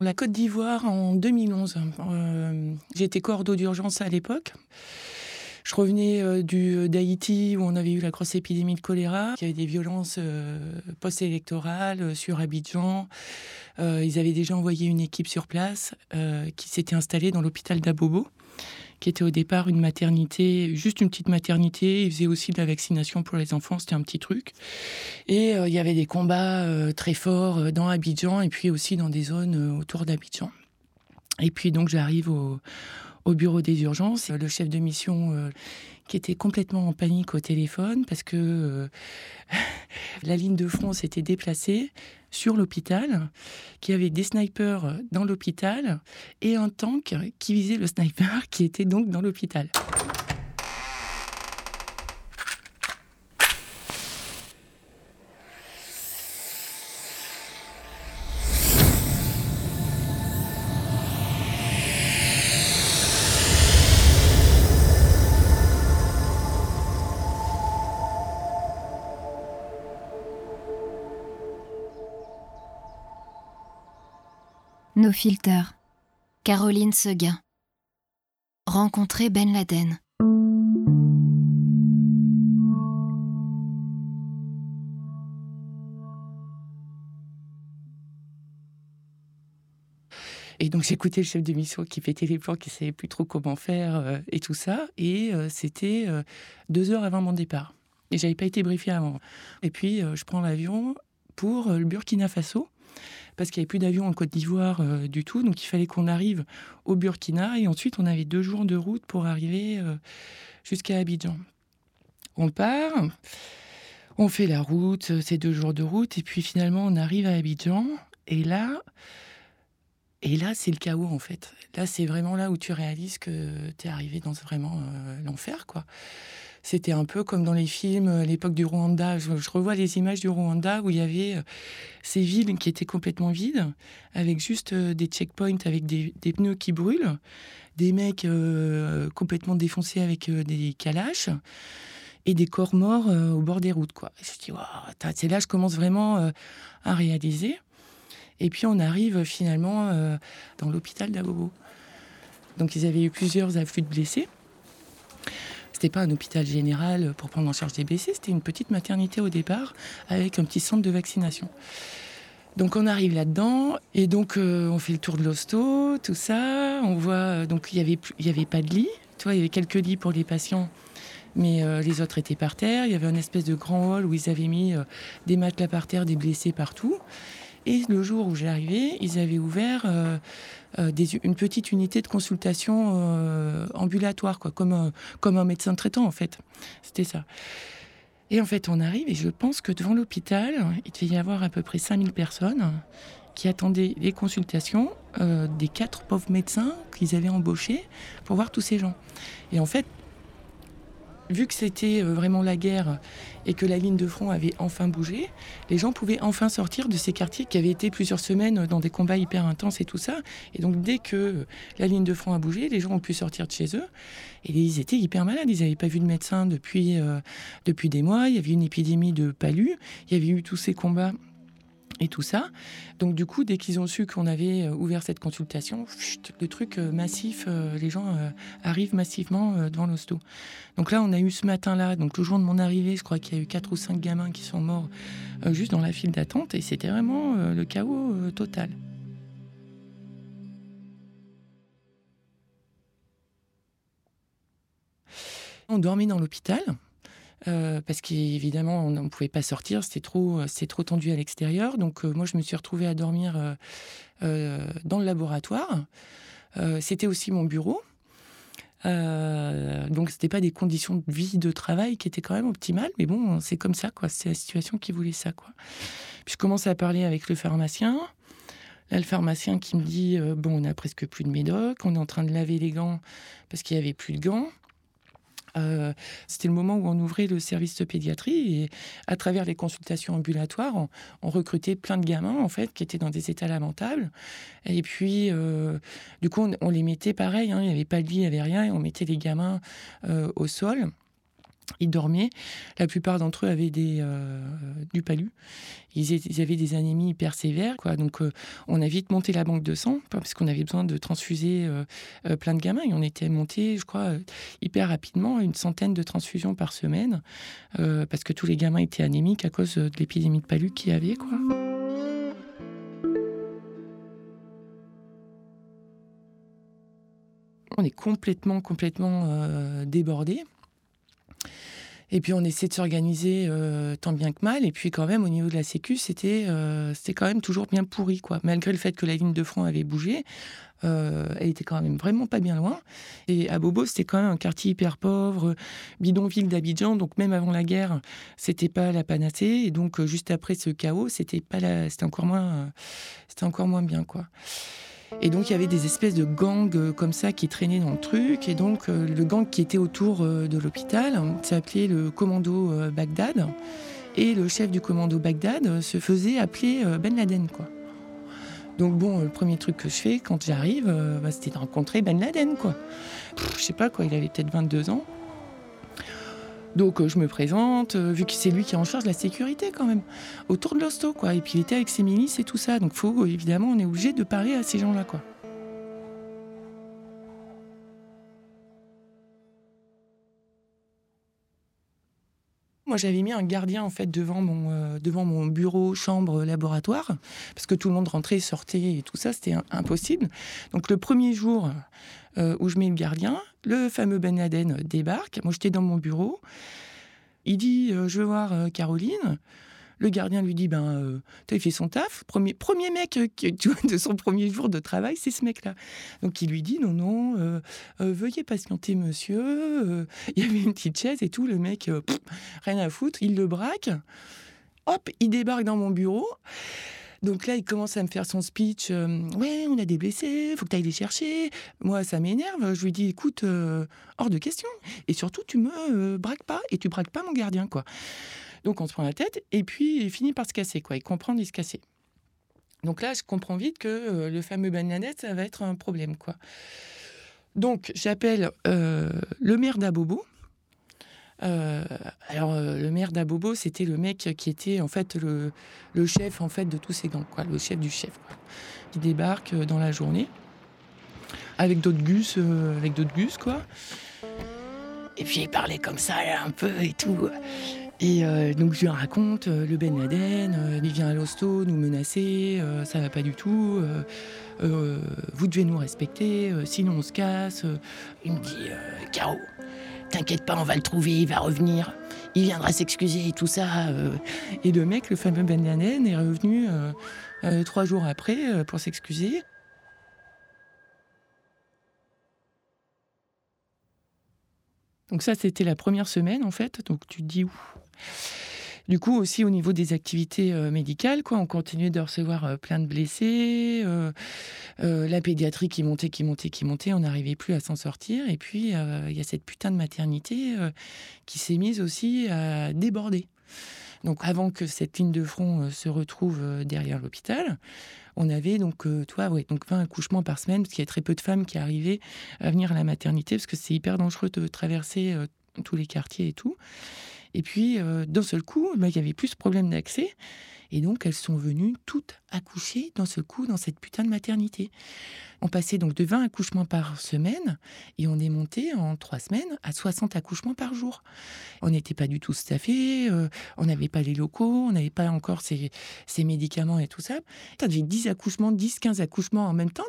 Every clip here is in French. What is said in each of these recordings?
La Côte d'Ivoire en 2011. Euh, J'étais cordeau d'urgence à l'époque. Je revenais euh, du d'Haïti où on avait eu la grosse épidémie de choléra. Il y avait des violences euh, post-électorales euh, sur Abidjan. Euh, ils avaient déjà envoyé une équipe sur place euh, qui s'était installée dans l'hôpital d'Abobo, qui était au départ une maternité, juste une petite maternité. Ils faisaient aussi de la vaccination pour les enfants, c'était un petit truc. Et euh, il y avait des combats euh, très forts euh, dans Abidjan et puis aussi dans des zones autour d'Abidjan. Et puis donc j'arrive au, au bureau des urgences. Le chef de mission qui était complètement en panique au téléphone parce que la ligne de front s'était déplacée sur l'hôpital, qui avait des snipers dans l'hôpital et un tank qui visait le sniper qui était donc dans l'hôpital. Nos filters. Caroline Seguin. Rencontrer Ben Laden. Et donc j'écoutais le chef de mission qui pétait les plans, qui savait plus trop comment faire euh, et tout ça. Et euh, c'était euh, deux heures avant mon départ. Et j'avais pas été briefée avant. Et puis je prends l'avion pour le Burkina Faso parce qu'il n'y avait plus d'avion en Côte d'Ivoire euh, du tout. Donc il fallait qu'on arrive au Burkina et ensuite on avait deux jours de route pour arriver euh, jusqu'à Abidjan. On part, on fait la route, euh, ces deux jours de route, et puis finalement on arrive à Abidjan. Et là, et là c'est le chaos en fait. Là c'est vraiment là où tu réalises que tu es arrivé dans vraiment l'enfer quoi. C'était un peu comme dans les films à l'époque du Rwanda. Je, revois les images du Rwanda où il y avait euh, ces villes qui étaient complètement vides, avec juste euh, des checkpoints, avec des, pneus qui brûlent, des mecs euh, complètement défoncés avec euh, des calaches et des corps morts euh, au bord des routes. Quoi. Je me dis, t'as- c'est là que je commence vraiment euh, à réaliser. Et puis on arrive finalement euh, dans l'hôpital d'Abobo. Donc ils avaient eu plusieurs afflux de blessés. C'était pas un hôpital général pour prendre en charge des blessés, c'était une petite maternité au départ avec un petit centre de vaccination. Donc on arrive là-dedans et donc euh, on fait le tour de l'hosto, tout ça. On voit euh, donc il y avait il y avait pas de lit. Tu vois, il y avait quelques lits pour les patients, mais euh, les autres étaient par terre. Il y avait un espèce de grand hall où ils avaient mis des matelas par terre, des blessés partout. Et le jour où arrivé, ils avaient ouvert euh, euh, une petite unité de consultation euh, ambulatoire, quoi, comme, un, comme un médecin traitant en fait. C'était ça. Et en fait, on arrive et je pense que devant l'hôpital, il devait y avoir à peu près 5000 personnes qui attendaient les consultations euh, des quatre pauvres médecins qu'ils avaient embauchés pour voir tous ces gens. Et en fait, vu que c'était euh, vraiment la guerre et que la ligne de front avait enfin bougé, les gens pouvaient enfin sortir de ces quartiers qui avaient été plusieurs semaines dans des combats hyper intenses et tout ça. Et donc dès que la ligne de front a bougé, les gens ont pu sortir de chez eux. Et ils étaient hyper malades, ils n'avaient pas vu de médecin depuis, euh, depuis des mois, il y avait une épidémie de palu, il y avait eu tous ces combats et tout ça. Donc du coup, dès qu'ils ont su qu'on avait euh, ouvert cette consultation, le truc euh, massif, euh, les gens arrivent massivement devant l'hosto. Donc là, on a eu ce matin-là, donc le jour de mon arrivée, je crois qu'il y a eu quatre ou cinq gamins qui sont morts juste dans la file d'attente, et c'était vraiment le chaos total. On dormait dans l'hôpital. Euh, parce qu'évidemment, on ne pouvait pas sortir, c'était trop, trop tendu à l'extérieur. Donc, euh, moi, je me suis retrouvée à dormir euh, dans le laboratoire. C'était aussi mon bureau. Donc, c'était pas des conditions de vie, de travail qui étaient quand même optimales. Mais bon, c'est comme ça, quoi. C'est la situation qui voulait ça, quoi. Puis, je commence à parler avec le pharmacien. Là, le pharmacien qui me dit Bon, on n'a presque plus de médoc, on est en train de laver les gants parce qu'il n'y avait plus de gants. Euh, c'était le moment où on ouvrait le service de pédiatrie et à travers les consultations ambulatoires, on, recrutait plein de gamins en fait qui étaient dans des états lamentables. Et puis, euh, du coup, on, on les mettait pareil. hein, il n'y avait pas de lit, il n'y avait rien. Et on mettait les gamins euh, au sol. Ils dormaient. La plupart d'entre eux avaient des, euh, du palu. Ils, avaient des anémies hyper sévères. Quoi. Donc, euh, on a vite monté la banque de sang parce qu'on avait besoin de transfuser euh, plein de gamins. Et on était monté, je crois, hyper rapidement, une centaine de transfusions par semaine parce que tous les gamins étaient anémiques à cause de l'épidémie de palu qu'il y avait. Quoi. On est complètement, complètement débordés. Et puis on essaie de s'organiser euh, tant bien que mal. Et puis quand même au niveau de la Sécu, c'était euh, c'était quand même toujours bien pourri quoi. Malgré le fait que la ligne de front avait bougé, euh, elle était quand même vraiment pas bien loin. Et à Bobo, c'était quand même un quartier hyper pauvre, bidonville d'Abidjan. Donc même avant la guerre, c'était pas la panacée. Et donc juste après ce chaos, c'était encore moins, encore moins bien quoi. Et donc il y avait des espèces de gangs euh, comme ça qui traînaient dans le truc. Et donc euh, le gang qui était autour euh, de l'hôpital s'appelait le commando Bagdad. Et le chef du commando Bagdad se faisait appeler Ben Laden, quoi. Donc bon, le premier truc que je fais quand j'arrive, bah, c'était de rencontrer Ben Laden, quoi. je sais pas quoi, il avait peut-être 22 ans. Donc euh, je me présente, euh, vu que c'est lui qui est en charge de la sécurité quand même, autour de l'hosto, quoi. Et puis il était avec ses milices et tout ça. Donc faut, évidemment, on est obligé de parler à ces gens-là, quoi. Moi, j'avais mis un gardien en fait devant mon, euh, devant mon bureau, chambre, laboratoire, parce que tout le monde rentrait, sortait et tout ça, c'était impossible. Donc le premier jour, euh, où je mets le gardien. Le fameux Ben Laden débarque. Moi, j'étais dans mon bureau. Il dit euh, Je veux voir Caroline. Le gardien lui dit Ben, tu as fait son taf. Premier, mec de son premier jour de travail, c'est ce mec-là. Donc il lui dit Non, non, veuillez patienter, monsieur. Il y avait une petite chaise et tout. Le mec, rien à foutre. Il le braque. Hop, il débarque dans mon bureau. Donc là, il commence à me faire son speech. Euh, ouais, on a des blessés, faut que tu ailles les chercher. Moi, ça m'énerve. Je lui dis, écoute, euh, hors de question. Et surtout, tu me euh, braques pas et tu braques pas mon gardien, quoi. Donc on se prend la tête et puis il finit par se casser, quoi. Il comprend il se casser. Donc là, je comprends vite que le fameux Bernadette, ça va être un problème, quoi. Donc j'appelle le maire d'Abobo, euh, alors euh, le maire d'Abobo, c'était le mec qui était en fait le, chef en fait de tous ces gangs, quoi, le chef du chef. Il débarque euh, dans la journée avec d'autres gus, avec d'autres gus quoi. Et puis il parlait comme ça un peu et tout. Et donc je lui raconte le Ben Laden, il vient à l'hosto nous menacer, ça va pas du tout. vous devez nous respecter, sinon on se casse. Il me dit Caro, T'inquiète pas, on va le trouver, il va revenir. Il viendra s'excuser et tout ça. Euh. Et le mec, le fameux Ben Laden, est revenu euh, euh, trois jours après pour s'excuser. Donc ça, c'était la première semaine en fait. Donc tu te dis, où du coup, aussi au niveau des activités euh, médicales, quoi, on continuait de recevoir euh, plein de blessés, euh, la pédiatrie qui montait, qui montait, qui montait, on n'arrivait plus à s'en sortir. Et puis, il y a cette putain de maternité qui s'est mise aussi à déborder. Donc, avant que cette ligne de front se retrouve derrière l'hôpital, on avait donc, toi, ouais, donc 20 accouchements par semaine, parce qu'il y a très peu de femmes qui arrivaient à venir à la maternité, parce que c'est hyper dangereux de traverser tous les quartiers et tout. Et puis, euh, d'un seul coup, bah, il y avait plus de problème d'accès. Et donc, elles sont venues toutes accoucher d'un seul coup dans cette putain de maternité. On passait donc de 20 accouchements par semaine et on est monté en trois semaines à 60 accouchements par jour. On n'était pas du tout staffé, euh, on n'avait pas les locaux, on n'avait pas encore ces, médicaments et tout ça. Avais 10 accouchements, 10, 15 accouchements en même temps.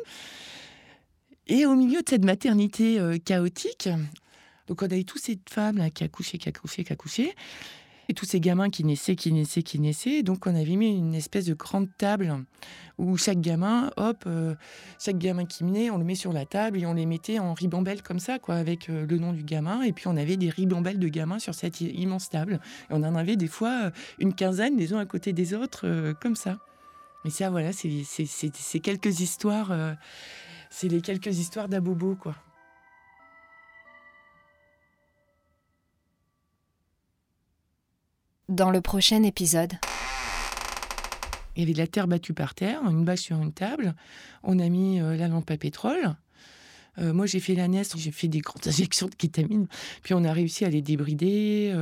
Et au milieu de cette maternité euh, chaotique, donc on avait tous ces femmes là qui accouchaient, qui accouchaient, qui accouchaient. Et tous ces gamins qui naissaient, qui naissaient, qui naissaient. Donc on avait mis une espèce de grande table où chaque gamin, hop, euh, chaque gamin qui naît, on le met sur la table et on les mettait en ribambelle comme ça, quoi, avec euh, le nom du gamin. Et puis on avait des ribambelles de gamins sur cette immense table. Et on en avait des fois euh, une quinzaine, les uns à côté des autres, comme ça. Mais ça, voilà, c'est quelques histoires, c'est les quelques histoires d'Abobo, quoi. Dans le prochain épisode. Il y avait de la terre battue par terre, une bâche sur une table. On a mis euh, la lampe à pétrole. moi, j'ai fait la NES, j'ai fait des grandes injections de kétamine. Puis on a réussi à les débrider,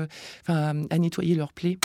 enfin, à nettoyer leurs plaies.